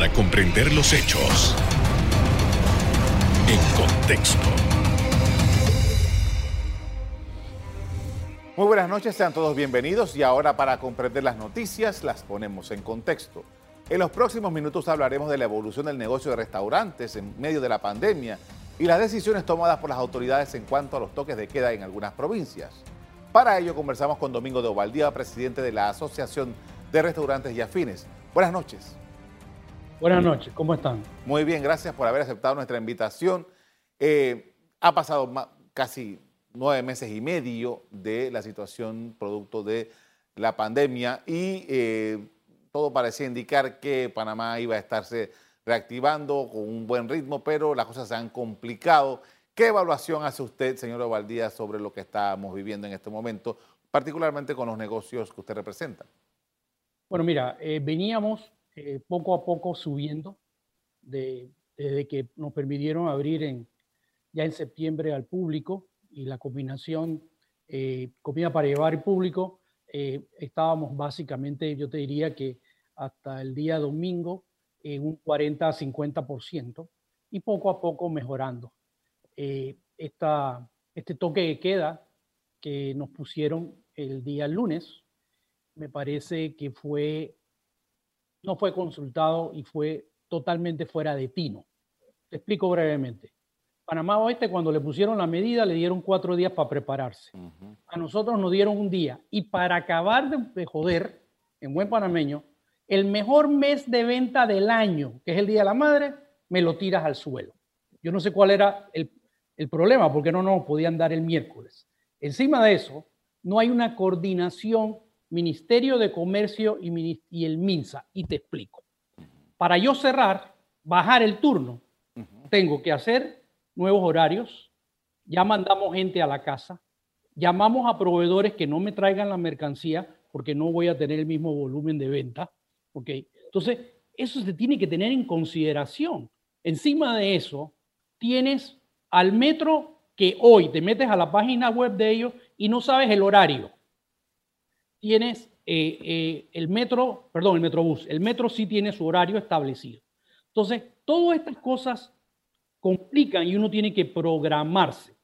para comprender los hechos en contexto. Muy buenas noches, sean todos bienvenidos y ahora para comprender las noticias las ponemos en contexto. En los próximos minutos hablaremos de la evolución del negocio de restaurantes en medio de la pandemia y las decisiones tomadas por las autoridades en cuanto a los toques de queda en algunas provincias. Para ello conversamos con Domingo de Ovaldía, presidente de la Asociación de Restaurantes y Afines. Buenas noches. Buenas noches, ¿cómo están? Muy bien, gracias por haber aceptado nuestra invitación. Eh, ha pasado casi nueve meses y medio de la situación producto de la pandemia y eh, todo parecía indicar que Panamá iba a estarse reactivando con un buen ritmo, pero las cosas se han complicado. ¿Qué evaluación hace usted, señor Ovaldía, sobre lo que estamos viviendo en este momento, particularmente con los negocios que usted representa? Bueno, mira, eh, veníamos eh, poco a poco subiendo desde que nos permitieron abrir en, ya en septiembre al público y la combinación eh, comida para llevar al público, estábamos básicamente, yo te diría que hasta el día domingo en un 40 a 50% y poco a poco mejorando. este toque de queda que nos pusieron el día lunes, me parece que fue, no fue consultado y fue totalmente fuera de tino. Te explico brevemente. Panamá Oeste, cuando le pusieron la medida, le dieron cuatro días para prepararse. A nosotros nos dieron un día. Y para acabar de, joder, en buen panameño, el mejor mes de venta del año, que es el Día de la Madre, me lo tiras al suelo. Yo no sé cuál era el, el problema, porque no nos podían dar el miércoles. Encima de eso, no hay una coordinación Ministerio de Comercio y, el MINSA. Y te explico. Para yo cerrar, bajar el turno, tengo que hacer nuevos horarios, ya mandamos gente a la casa, llamamos a proveedores que no me traigan la mercancía porque no voy a tener el mismo volumen de venta. ¿okay? Entonces, eso se tiene que tener en consideración. Encima de eso, tienes al metro que hoy te metes a la página web de ellos y no sabes el horario tienes eh, eh, el metro, perdón, el metrobús. El metro sí tiene su horario establecido. Entonces, todas estas cosas complican y uno tiene que programarse.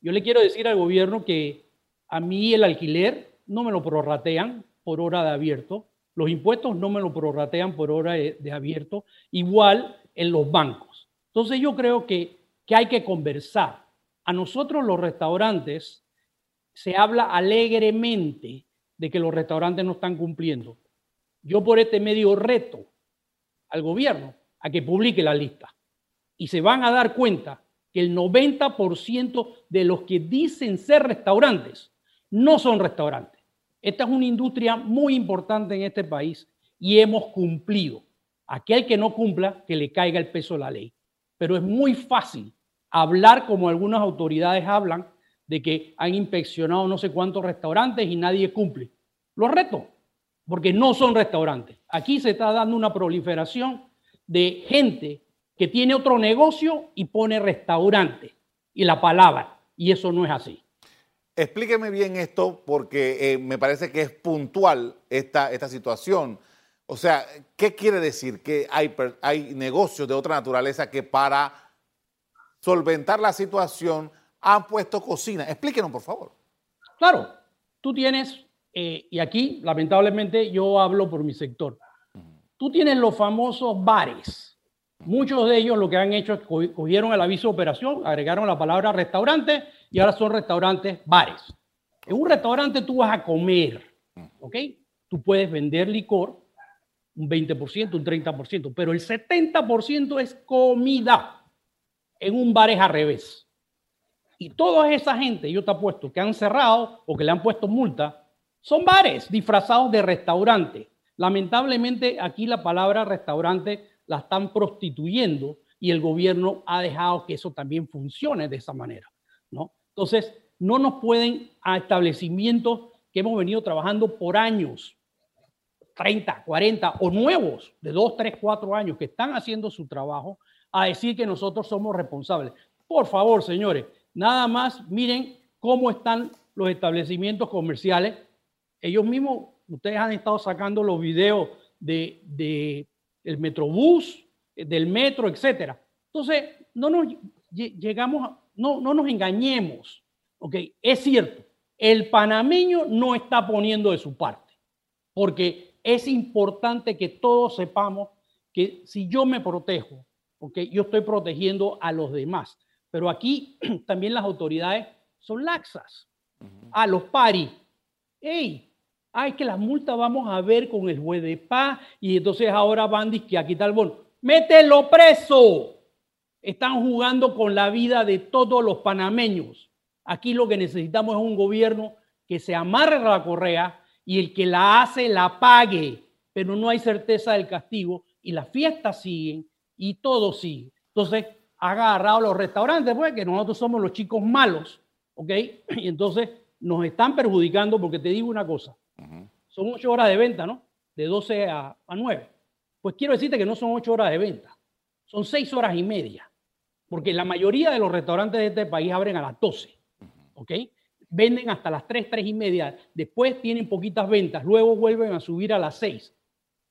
Yo le quiero decir al gobierno que a mí el alquiler no me lo prorratean por hora de abierto, los impuestos no me lo prorratean por hora de, de abierto, igual en los bancos. Entonces yo creo que, que hay que conversar. A nosotros los restaurantes se habla alegremente de que los restaurantes no están cumpliendo. Yo por este medio reto al gobierno a que publique la lista. Y se van a dar cuenta que el 90% de los que dicen ser restaurantes no son restaurantes. Esta es una industria muy importante en este país y hemos cumplido. Aquel que no cumpla, que le caiga el peso de la ley. Pero es muy fácil hablar como algunas autoridades hablan de que han inspeccionado no sé cuántos restaurantes y nadie cumple. Los reto, porque no son restaurantes. Aquí se está dando una proliferación de gente que tiene otro negocio y pone restaurante y la palabra, y eso no es así. Explíqueme bien esto porque eh, me parece que es puntual esta, esta situación. O sea, ¿qué quiere decir? Que hay, hay negocios de otra naturaleza que para solventar la situación han puesto cocina. Explíquenos, por favor. Claro, tú tienes, eh, y aquí lamentablemente yo hablo por mi sector, tú tienes los famosos bares. Muchos de ellos lo que han hecho es cogieron el aviso de operación, agregaron la palabra restaurante y ahora son restaurantes bares. En un restaurante tú vas a comer, ¿ok? Tú puedes vender licor, un 20%, un 30%, pero el 70% es comida. En un bar es al revés. Y toda esa gente, yo te apuesto, que han cerrado o que le han puesto multa, son bares disfrazados de restaurante. Lamentablemente aquí la palabra restaurante la están prostituyendo y el gobierno ha dejado que eso también funcione de esa manera, ¿no? Entonces, no nos pueden a establecimientos que hemos venido trabajando por años, 30, 40 o nuevos de 2, 3, 4 años que están haciendo su trabajo, a decir que nosotros somos responsables. Por favor, señores, Nada más miren cómo están los establecimientos comerciales. Ellos mismos, ustedes han estado sacando los videos de, el metrobús, eh, del metro, etc. Entonces, no nos llegamos, no, no nos engañemos. ¿ok? Es cierto, el panameño no está poniendo de su parte, porque es importante que todos sepamos que si yo me protejo, ¿ok? yo estoy protegiendo a los demás. Pero aquí también las autoridades son laxas. A los paris. ¡Ey! Ay, que la multa vamos a ver con el juez de paz y entonces ahora van que aquí está el bono. ¡Mételo preso! Están jugando con la vida de todos los panameños. Aquí lo que necesitamos es un gobierno que se amarre a la correa y el que la hace la pague, pero no hay certeza del castigo y las fiestas siguen y todo sigue. Entonces, ha agarrado los restaurantes, pues, que nosotros somos los chicos malos, ¿ok? Y entonces nos están perjudicando porque te digo una cosa, son ocho horas de venta, ¿no? De 12 a, a 9. Pues quiero decirte que no son ocho horas de venta, son seis horas y media, porque la mayoría de los restaurantes de este país abren a las 12, ¿ok? Venden hasta las 3, 3 y media, después tienen poquitas ventas, luego vuelven a subir a las 6.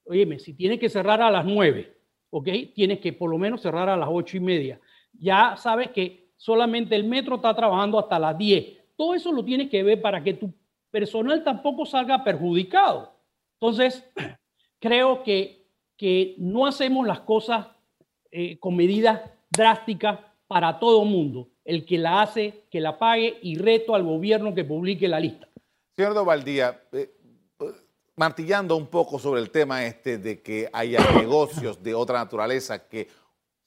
Óyeme, si tienes que cerrar a las 9, ¿ok? Tienes que por lo menos cerrar a las ocho y media. Ya sabes que solamente el metro está trabajando hasta las 10. Todo eso lo tienes que ver para que tu personal tampoco salga perjudicado. Entonces, creo que, que no hacemos las cosas eh, con medidas drásticas para todo mundo. El que la hace, que la pague y reto al gobierno que publique la lista. Señor Dovaldía, eh, martillando un poco sobre el tema este de que haya negocios de otra naturaleza que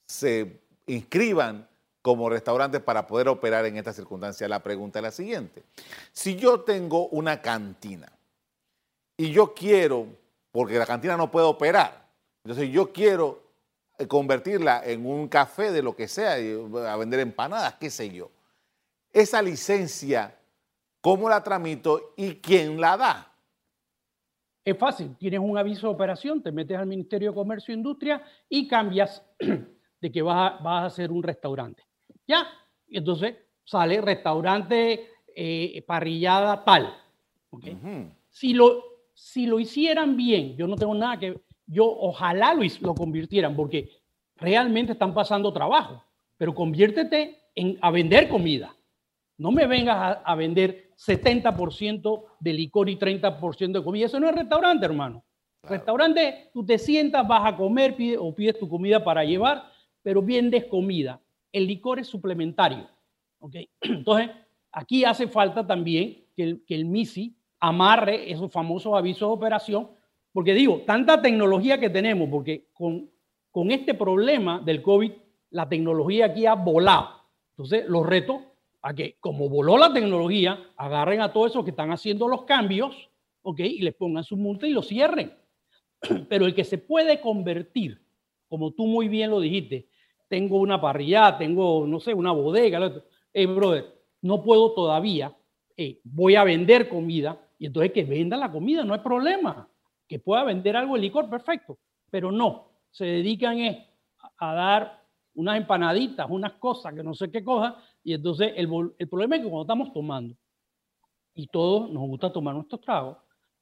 se inscriban como restaurantes para poder operar en esta circunstancia. La pregunta es la siguiente. Si yo tengo una cantina y yo quiero, porque la cantina no puede operar, entonces yo quiero eh, convertirla en un café de lo que sea, a vender empanadas, qué sé yo. Esa licencia, ¿cómo la tramito y quién la da? Es fácil, tienes un aviso de operación, te metes al Ministerio de Comercio e Industria y cambias de que vas a, vas a hacer un restaurante. Ya, entonces sale restaurante, eh, parrillada tal. si, lo, si lo hicieran bien, yo no tengo nada que... Yo ojalá lo, lo convirtieran porque realmente están pasando trabajo, pero conviértete en, a vender comida. No me vengas a vender 70% de licor y 30% de comida. Eso no es restaurante, hermano. Restaurante, tú te sientas, vas a comer o pides tu comida para llevar, pero vendes comida. El licor es suplementario. ¿okay? Entonces, aquí hace falta también que el, que el MISI amarre esos famosos avisos de operación, porque digo, tanta tecnología que tenemos, porque con, con este problema del COVID, la tecnología aquí ha volado. Entonces, los retos a que, como voló la tecnología, agarren a todos esos que están haciendo los cambios, ¿ok? Y les pongan su multa y lo cierren. Pero el que se puede convertir, como tú muy bien lo dijiste, tengo una parrilla, tengo, no sé, una bodega, hey, brother, no puedo todavía, voy a vender comida, y entonces que venda la comida, no hay problema. Que pueda vender algo de licor, perfecto. Pero no, se dedican a dar unas empanaditas, unas cosas que no sé qué cosa, y entonces el, el problema es que cuando estamos tomando, y todos nos gusta tomar nuestros tragos,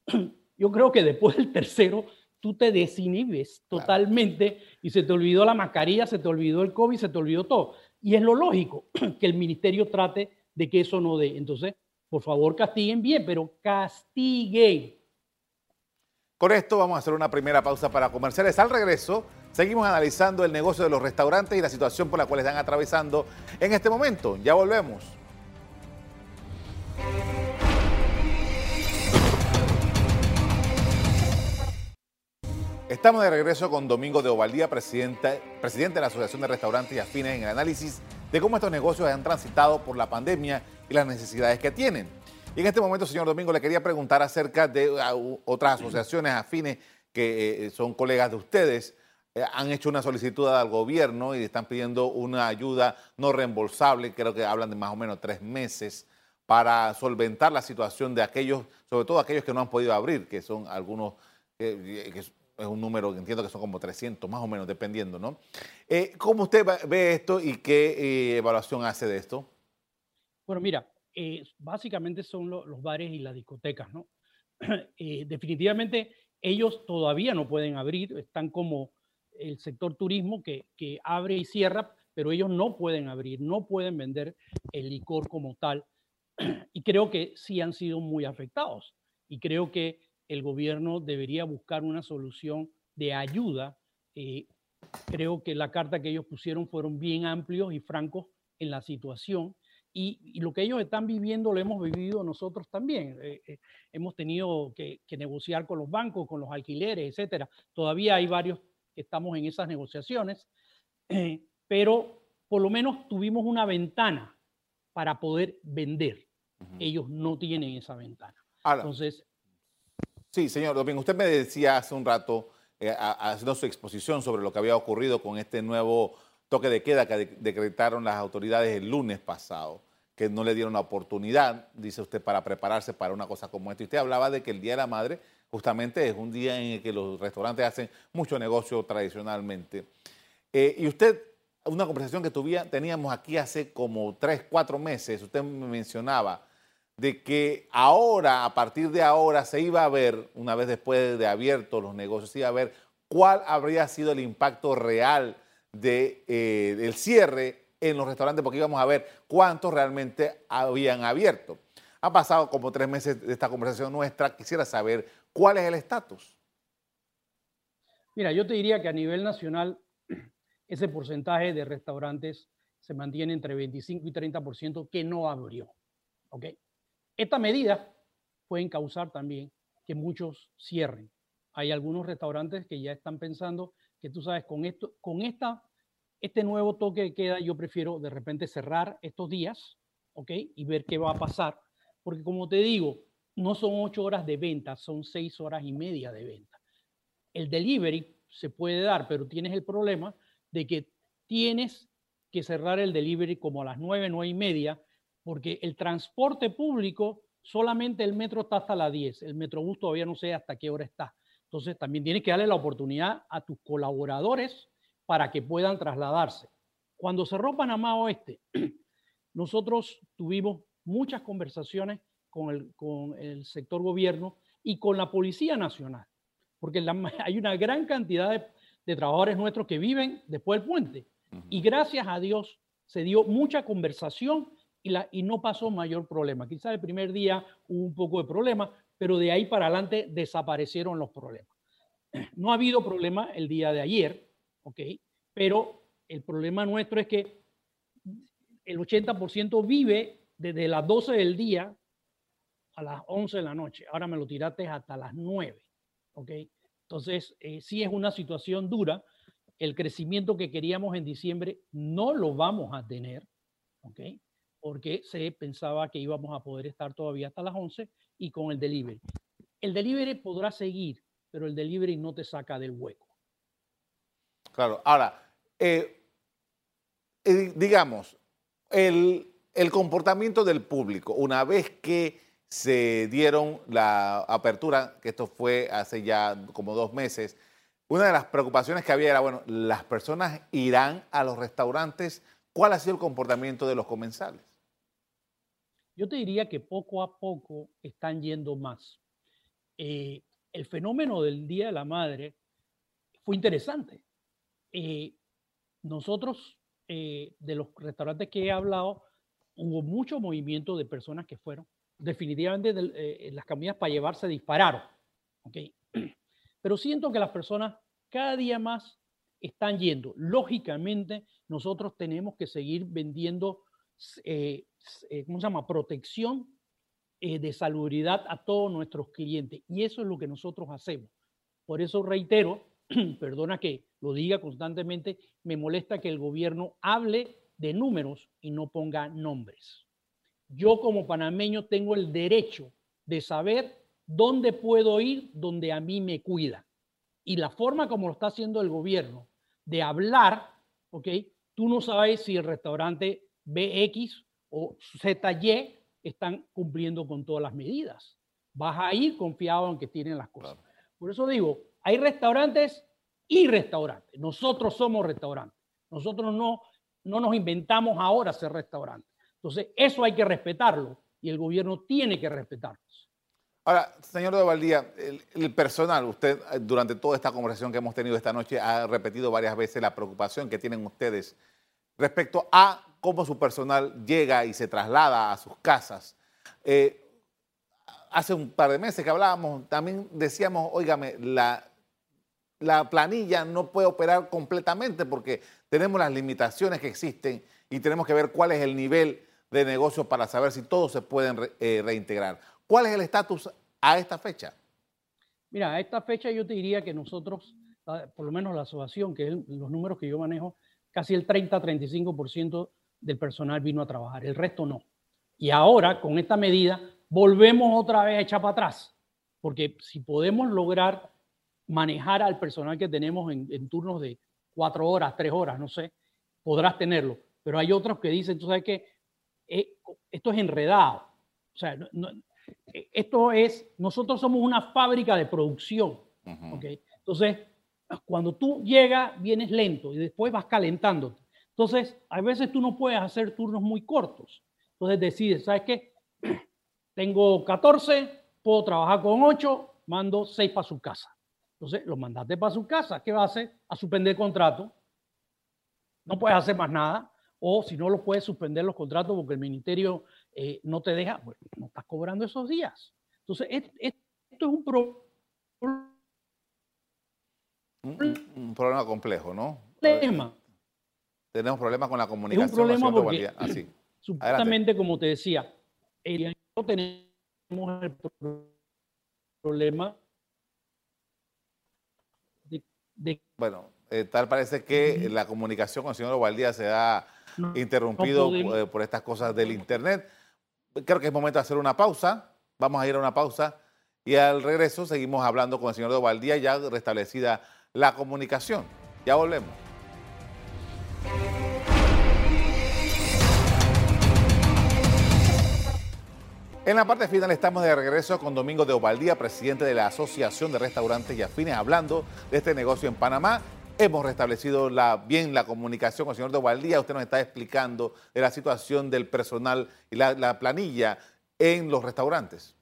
yo creo que después del tercero tú te desinhibes totalmente y se te olvidó la mascarilla, se te olvidó el COVID, se te olvidó todo. Y es lo lógico que el ministerio trate de que eso no dé. Entonces, por favor, castiguen bien, pero castiguen. Con esto vamos a hacer una primera pausa para comerciales. Al regreso, Seguimos analizando el negocio de los restaurantes y la situación por la cual están atravesando en este momento. Ya volvemos. Estamos de regreso con Domingo de Ovaldía, presidente, presidente de la Asociación de Restaurantes y Afines, en el análisis de cómo estos negocios han transitado por la pandemia y las necesidades que tienen. Y en este momento, señor Domingo, le quería preguntar acerca de otras asociaciones afines que eh, son colegas de ustedes han hecho una solicitud al gobierno y están pidiendo una ayuda no reembolsable, creo que hablan de más o menos tres meses, para solventar la situación de aquellos, sobre todo aquellos que no han podido abrir, que son algunos, que es un número entiendo que son como 300, más o menos, dependiendo, ¿no? Eh, ¿Cómo usted ve esto y qué eh, evaluación hace de esto? Bueno, mira, básicamente son los bares y las discotecas, ¿no? definitivamente ellos todavía no pueden abrir, están como el sector turismo que, que abre y cierra, pero ellos no pueden abrir, no pueden vender el licor como tal. Y creo que sí han sido muy afectados. Y creo que el gobierno debería buscar una solución de ayuda. Eh, creo que la carta que ellos pusieron fueron bien amplios y francos en la situación. Y, lo que ellos están viviendo lo hemos vivido nosotros también. Eh, eh, hemos tenido que, que, negociar con los bancos, con los alquileres, etcétera. Todavía hay varios estamos en esas negociaciones pero por lo menos tuvimos una ventana para poder vender. Ellos no tienen esa ventana. Entonces. Sí, señor Domingo, usted me decía hace un rato, eh, haciendo su exposición sobre lo que había ocurrido con este nuevo toque de queda que decretaron las autoridades el lunes pasado, que no le dieron la oportunidad, dice usted, para prepararse para una cosa como esta. Y usted hablaba de que el Día de la Madre justamente es un día en el que los restaurantes hacen mucho negocio tradicionalmente. Eh, y usted una conversación que teníamos aquí hace como tres, cuatro meses, usted me mencionaba de que ahora, a partir de ahora, se iba a ver, una vez después de abiertos los negocios, se iba a ver cuál habría sido el impacto real de, eh, del cierre en los restaurantes, porque íbamos a ver cuántos realmente habían abierto. Ha pasado como tres meses de esta conversación nuestra, quisiera saber cuál es el estatus. Mira, yo te diría que a nivel nacional ese porcentaje de restaurantes se mantiene entre 25 y 30% que no abrió. ¿ok? Esta medida pueden causar también que muchos cierren. Hay algunos restaurantes que ya están pensando que tú sabes, con, esto, con esta, este nuevo toque de queda, yo prefiero de repente cerrar estos días, ¿ok? Y ver qué va a pasar. Porque como te digo, no son ocho horas de venta, son seis horas y media de venta. El delivery se puede dar, pero tienes el problema de que tienes que cerrar el delivery como a las nueve, nueve y media, porque el transporte público, solamente el metro está hasta las 10, el metrobús todavía no sé hasta qué hora está. Entonces también tienes que darle la oportunidad a tus colaboradores para que puedan trasladarse. Cuando cerró Panamá Oeste, nosotros tuvimos muchas conversaciones con el, con el sector gobierno y con la Policía Nacional, porque hay una gran cantidad de de trabajadores nuestros que viven después del puente. Y gracias a Dios se dio mucha conversación y, la, y no pasó mayor problema. Quizás el primer día hubo un poco de problema, pero de ahí para adelante desaparecieron los problemas. No ha habido problema el día de ayer, ¿ok? Pero el problema nuestro es que el 80% vive desde las 12 del día a las 11 de la noche. Ahora me lo tiraste hasta las 9, ¿ok? Entonces, eh, sí es una situación dura. El crecimiento que queríamos en diciembre no lo vamos a tener, ¿ok? Porque se pensaba que íbamos a poder estar todavía hasta las 11 y con el delivery. El delivery podrá seguir, pero el delivery no te saca del hueco. Claro, ahora, eh, eh, digamos, el, el comportamiento del público, una vez que se dieron la apertura, que esto fue hace ya como dos meses, una de las preocupaciones que había era, bueno, las personas irán a los restaurantes. ¿Cuál ha sido el comportamiento de los comensales? Yo te diría que poco a poco están yendo más. Eh, el fenómeno del Día de la Madre fue interesante. Eh, nosotros, eh, de los restaurantes que he hablado, hubo mucho movimiento de personas que fueron definitivamente eh, las comidas para llevarse dispararon. ¿okay? Pero siento que las personas cada día más están yendo. Lógicamente, nosotros tenemos que seguir vendiendo, eh, eh, ¿cómo se llama?, protección de salubridad a todos nuestros clientes. Y eso es lo que nosotros hacemos. Por eso reitero, perdona que lo diga constantemente, me molesta que el gobierno hable de números y no ponga nombres yo como panameño tengo el derecho de saber dónde puedo ir donde a mí me cuida. Y la forma como lo está haciendo el gobierno de hablar, ¿ok? Tú no sabes si el restaurante BX o ZY están cumpliendo con todas las medidas. Vas a ir confiado en que tienen las cosas. Por eso digo, hay restaurantes y restaurantes. Nosotros somos restaurantes. Nosotros no, no nos inventamos ahora ser restaurantes. Entonces, eso hay que respetarlo y el gobierno tiene que respetarlo. Ahora, señor de Valdía, el, personal, usted eh, durante toda esta conversación que hemos tenido esta noche ha repetido varias veces la preocupación que tienen ustedes respecto a cómo su personal llega y se traslada a sus casas. Eh, hace un par de meses que hablábamos, también decíamos, óigame, la, la planilla no puede operar completamente porque tenemos las limitaciones que existen y tenemos que ver cuál es el nivel de negocio para saber si todos se pueden eh, reintegrar. ¿Cuál es el estatus a esta fecha? Mira, a esta fecha yo te diría que nosotros, por lo menos la asociación, que es los números que yo manejo, casi el 30-35% del personal vino a trabajar, el resto no. Y ahora, con esta medida, volvemos otra vez a echar para atrás, porque si podemos lograr manejar al personal que tenemos en, turnos de cuatro horas, tres horas, no sé, podrás tenerlo. Pero hay otros que dicen, tú sabes que eh, esto es enredado. O sea, esto es, nosotros somos una fábrica de producción. Entonces, cuando tú llegas, vienes lento y después vas calentándote. Entonces, a veces tú no puedes hacer turnos muy cortos. Entonces decides, ¿sabes qué? Tengo 14, puedo trabajar con 8, mando 6 para su casa. Entonces, los mandaste para su casa. ¿Qué va a hacer? A suspender el contrato. No puedes hacer más nada. O si no, lo puedes suspender los contratos porque el ministerio eh, no te deja, bueno, no estás cobrando esos días. Entonces, esto es un, un, problema complejo, ¿no? Problema. Tenemos problemas con la comunicación. Es un problema porque, así. supuestamente, como te decía, no tenemos el problema de, bueno, eh, tal parece que la comunicación con el señor Ovaldía se ha interrumpido eh, por estas cosas del Internet. Creo que es momento de hacer una pausa. Vamos a ir a una pausa y al regreso seguimos hablando con el señor Ovaldía ya restablecida la comunicación. Ya volvemos. En la parte final estamos de regreso con Domingo de Ovaldía, presidente de la Asociación de Restaurantes y Afines, hablando de este negocio en Panamá. Hemos restablecido bien la comunicación con el señor de Ovaldía. Usted nos está explicando la situación del personal y la, planilla en los restaurantes.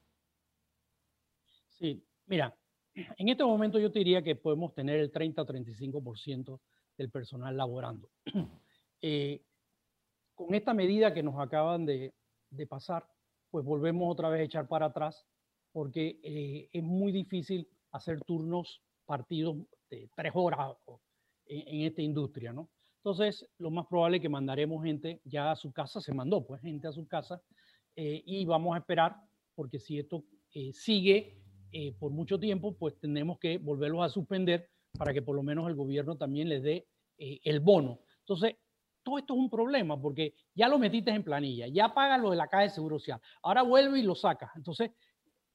Sí, mira, en este momento yo te diría que podemos tener el 30 o 35% del personal laborando. Eh, con esta medida que nos acaban de pasar, pues volvemos otra vez a echar para atrás porque eh, es muy difícil hacer turnos partidos de tres horas en, esta industria, ¿no? Entonces, lo más probable es que mandaremos gente ya a su casa, se mandó pues gente a su casa eh, y vamos a esperar porque si esto eh, sigue por mucho tiempo, pues tenemos que volverlos a suspender para que por lo menos el gobierno también les dé el bono. Entonces, todo esto es un problema porque ya lo metiste en planilla, ya pagas lo de la caja de seguro social, ahora vuelve y lo sacas. Entonces,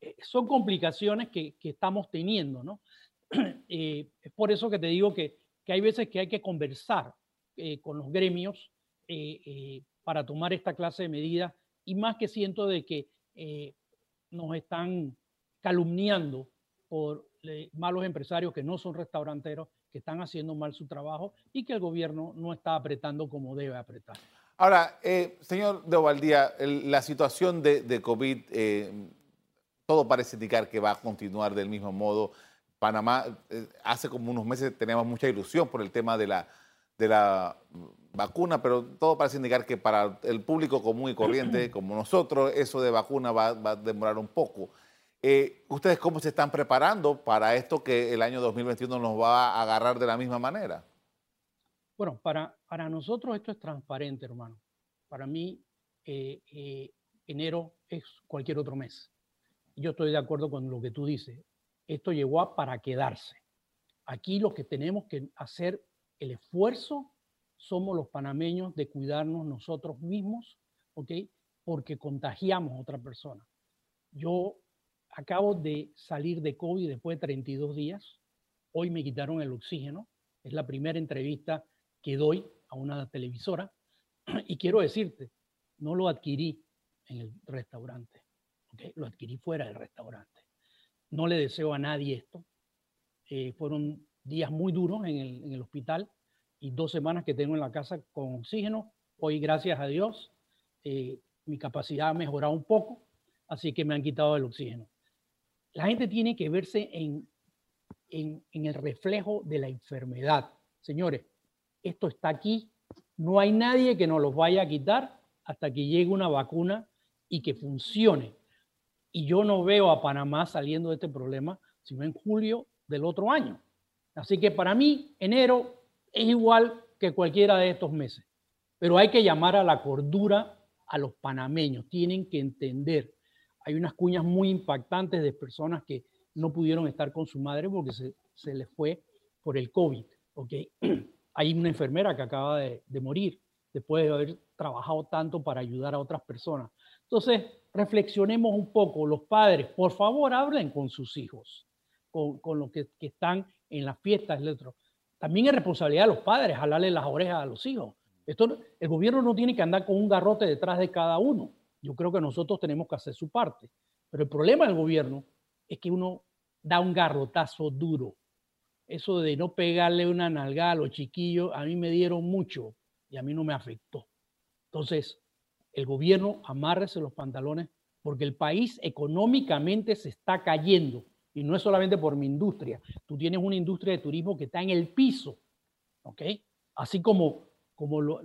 eh, son complicaciones que, estamos teniendo, ¿no? Eh, es por eso que te digo que, hay veces que hay que conversar eh, con los gremios para tomar esta clase de medidas y más que siento de que nos están calumniando por malos empresarios que no son restauranteros que están haciendo mal su trabajo y que el gobierno no está apretando como debe apretar. Ahora, eh, señor de Ovaldía, la situación de, COVID, eh, todo parece indicar que va a continuar del mismo modo. Panamá, eh, hace como unos meses teníamos mucha ilusión por el tema de la, de la vacuna, pero todo parece indicar que para el público común y corriente como nosotros, eso de vacuna va, va a demorar un poco. Eh, ¿Ustedes cómo se están preparando para esto que el año 2021 nos va a agarrar de la misma manera? Bueno, para, para nosotros esto es transparente, hermano. Para mí, eh, eh, enero es cualquier otro mes. Yo estoy de acuerdo con lo que tú dices. Esto llegó a para quedarse. Aquí lo que tenemos que hacer el esfuerzo somos los panameños de cuidarnos nosotros mismos, ¿ok? Porque contagiamos a otra persona. Yo acabo de salir de COVID después de 32 días. Hoy me quitaron el oxígeno. Es la primera entrevista que doy a una televisora. Y quiero decirte, no lo adquirí en el restaurante. Lo adquirí fuera del restaurante. No le deseo a nadie esto. Eh, fueron días muy duros en el, hospital y dos semanas que tengo en la casa con oxígeno. Hoy, gracias a Dios, eh, mi capacidad ha mejorado un poco, así que me han quitado el oxígeno. la gente tiene que verse en, el reflejo de la enfermedad. Señores, esto está aquí, no hay nadie que nos los vaya a quitar hasta que llegue una vacuna y que funcione. Y yo no veo a Panamá saliendo de este problema sino en julio del otro año. Así que para mí, enero es igual que cualquiera de estos meses. Pero hay que llamar a la cordura a los panameños. Tienen que entender. Hay unas cuñas muy impactantes de personas que no pudieron estar con su madre porque se, les fue por el COVID. ¿okay? Hay una enfermera que acaba de morir después de haber trabajado tanto para ayudar a otras personas. Entonces, reflexionemos un poco. Los padres, por favor, hablen con sus hijos, con, con los que, que, están en las fiestas, etc. También es responsabilidad de los padres jalarle las orejas a los hijos. Esto, el gobierno no tiene que andar con un garrote detrás de cada uno. Yo creo que nosotros tenemos que hacer su parte. Pero el problema del gobierno es que uno da un garrotazo duro. Eso de no pegarle una nalgada a los chiquillos, a mí me dieron mucho y a mí no me afectó. Entonces, el gobierno amárrese los pantalones porque el país económicamente se está cayendo y no es solamente por mi industria. Tú tienes una industria de turismo que está en el piso. Así como, como los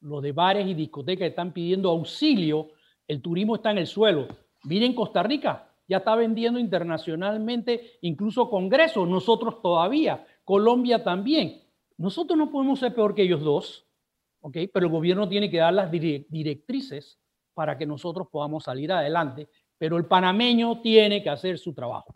lo, de bares y discotecas están pidiendo auxilio, el turismo está en el suelo. Miren Costa Rica, ya está vendiendo internacionalmente, incluso congresos, nosotros todavía, Colombia también. Nosotros no podemos ser peor que ellos dos, ¿ok? Pero el gobierno tiene que dar las directrices para que nosotros podamos salir adelante, pero el panameño tiene que hacer su trabajo.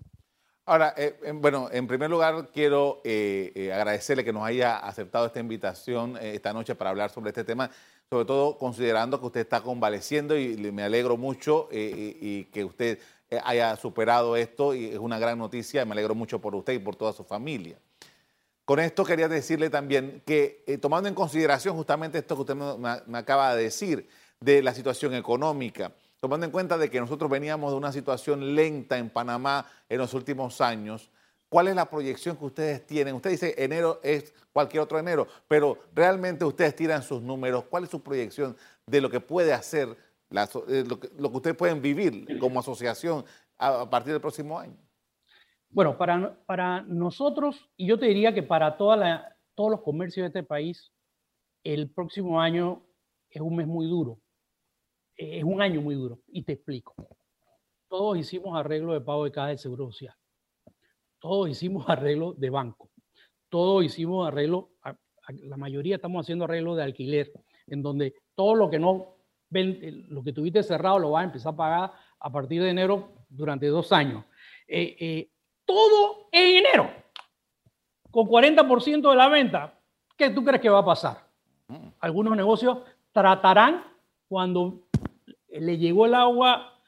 Ahora, eh, bueno, en primer lugar quiero eh, eh, agradecerle que nos haya aceptado esta invitación esta noche para hablar sobre este tema, sobre todo considerando que usted está convaleciendo y me alegro mucho eh, y que usted haya superado esto y es una gran noticia, me alegro mucho por usted y por toda su familia. Con esto quería decirle también que eh, tomando en consideración justamente esto que usted me, acaba de decir, de la situación económica, tomando en cuenta de que nosotros veníamos de una situación lenta en Panamá en los últimos años, ¿cuál es la proyección que ustedes tienen? Usted dice enero es cualquier otro enero, pero realmente ustedes tiran sus números, ¿cuál es su proyección de lo que puede hacer, eh, lo, que, ustedes pueden vivir como asociación a partir del próximo año? Bueno, para, para nosotros, y yo te diría que para todos los comercios de este país, el próximo año es un mes muy duro. Es un año muy duro. Y te explico. Todos hicimos arreglo de pago de caja de seguro social. Todos hicimos arreglo de banco. Todos hicimos arreglo, la mayoría estamos haciendo arreglo de alquiler, en donde todo lo que no ven, lo que tuviste cerrado lo vas a empezar a pagar a partir de enero durante dos años. Eh, eh, todo en enero, con 40% de la venta. ¿Qué tú crees que va a pasar? Algunos negocios tratarán cuando le llegó el agua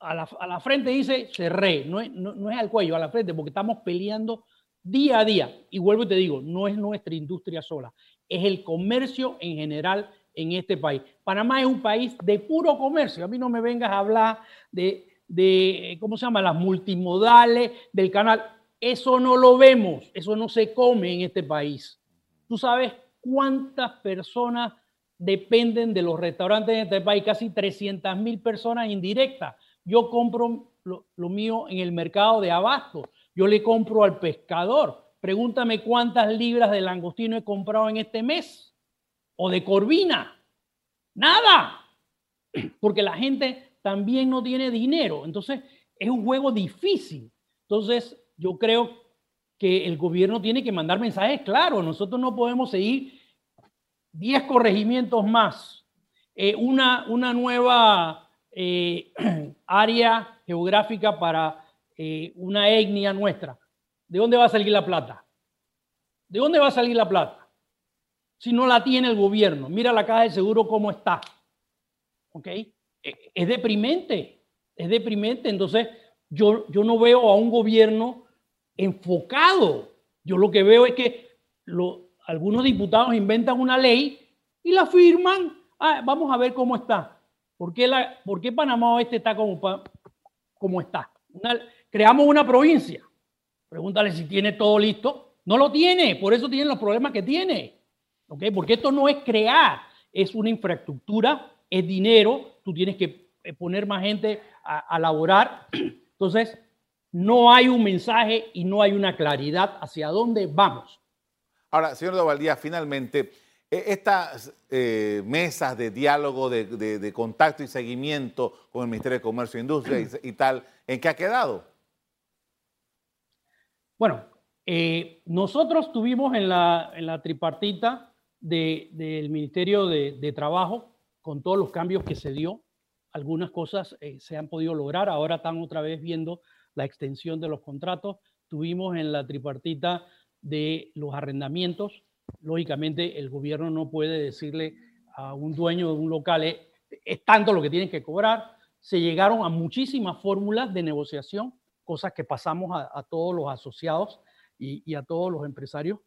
a la, a la frente, dice cerré, no es, no, no es al cuello, a la frente, porque estamos peleando día a día. Y vuelvo y te digo, no es nuestra industria sola, es el comercio en general en este país. Panamá es un país de puro comercio. A mí no me vengas a hablar de de, ¿cómo se llama? Las multimodales del canal. Eso no lo vemos, eso no se come en este país. ¿Tú sabes cuántas personas dependen de los restaurantes en este país? Casi 300 mil personas indirectas. Yo compro lo, lo, mío en el mercado de abasto. Yo le compro al pescador. Pregúntame cuántas libras de langostino he comprado en este mes. O de corvina. Nada. Porque la gente también no tiene dinero. Entonces, es un juego difícil. Entonces, yo creo que el gobierno tiene que mandar mensajes claros. Nosotros no podemos seguir 10 corregimientos más, eh, una, una nueva eh, área geográfica para eh, una etnia nuestra. ¿De dónde va a salir la plata? ¿De dónde va a salir la plata? Si no la tiene el gobierno. Mira la caja de seguro cómo está. ¿Ok? Es deprimente, es deprimente. Entonces, yo, yo no veo a un gobierno enfocado. Yo lo que veo es que algunos diputados inventan una ley y la firman. Ah, vamos a ver cómo está. ¿Por qué, la, Panamá Oeste está como, está? Creamos una provincia. Pregúntale si tiene todo listo. No lo tiene, por eso tiene los problemas que tiene. Porque esto no es crear, es una infraestructura, es dinero, tú tienes que eh, poner más gente a, a laborar. Entonces, no hay un mensaje y no hay una claridad hacia dónde vamos. Ahora, señor Dovaldía, finalmente, e, estas eh, mesas de diálogo, de, contacto y seguimiento con el Ministerio de Comercio e Industria y, tal, ¿en qué ha quedado? Bueno, eh, nosotros tuvimos en la, tripartita del Ministerio de, Trabajo, con todos los cambios que se dio, algunas cosas eh, se han podido lograr, ahora están otra vez viendo la extensión de los contratos. Tuvimos en la tripartita de los arrendamientos. Lógicamente, el gobierno no puede decirle a un dueño de un local, es, tanto lo que tienen que cobrar. Se llegaron a muchísimas fórmulas de negociación, cosas que pasamos a, todos los asociados y, a todos los empresarios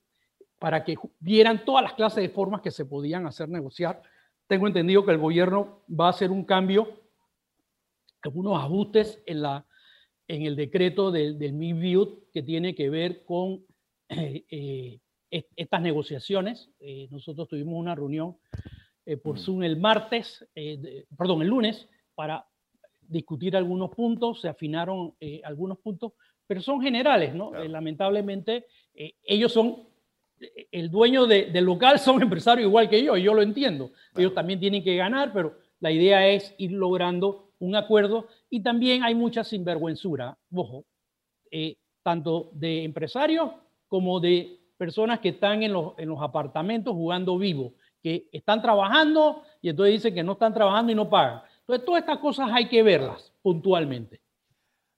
para que vieran todas las clases de formas que se podían hacer negociar. Tengo entendido que el gobierno va a hacer un cambio, algunos ajustes en la, en el decreto del, del MIBIUT que tiene que ver con eh, eh, estas negociaciones. Eh, nosotros tuvimos una reunión por mm. Zoom el martes, perdón, el lunes, para discutir algunos puntos, se afinaron algunos puntos, pero son generales, ¿no? lamentablemente, ellos son, el dueño del local son empresarios igual que yo, y yo lo entiendo. Ellos también tienen que ganar, pero la idea es ir logrando un acuerdo y también hay mucha sinvergüenzura, ojo, eh, tanto de empresarios como de personas que están en los, en los apartamentos jugando vivo, que están trabajando y entonces dicen que no están trabajando y no pagan. Entonces, todas estas cosas hay que verlas puntualmente.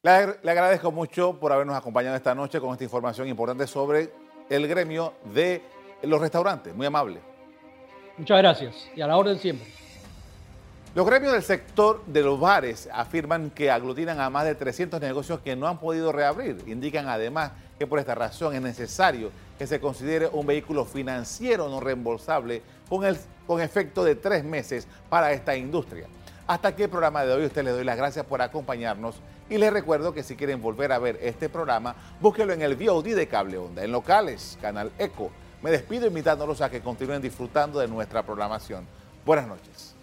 Le, le agradezco mucho por habernos acompañado esta noche con esta información importante sobre el gremio de los restaurantes. Muy amable. Muchas gracias y a la orden siempre. Los gremios del sector de los bares afirman que aglutinan a más de 300 negocios que no han podido reabrir. Indican además que por esta razón es necesario que se considere un vehículo financiero no reembolsable con, el, con efecto de tres meses para esta industria. Hasta aquí el programa de hoy. Usted le doy las gracias por acompañarnos y les recuerdo que si quieren volver a ver este programa, búsquelo en el VOD de Cable Onda, en locales, Canal Eco. Me despido invitándolos a que continúen disfrutando de nuestra programación. Buenas noches.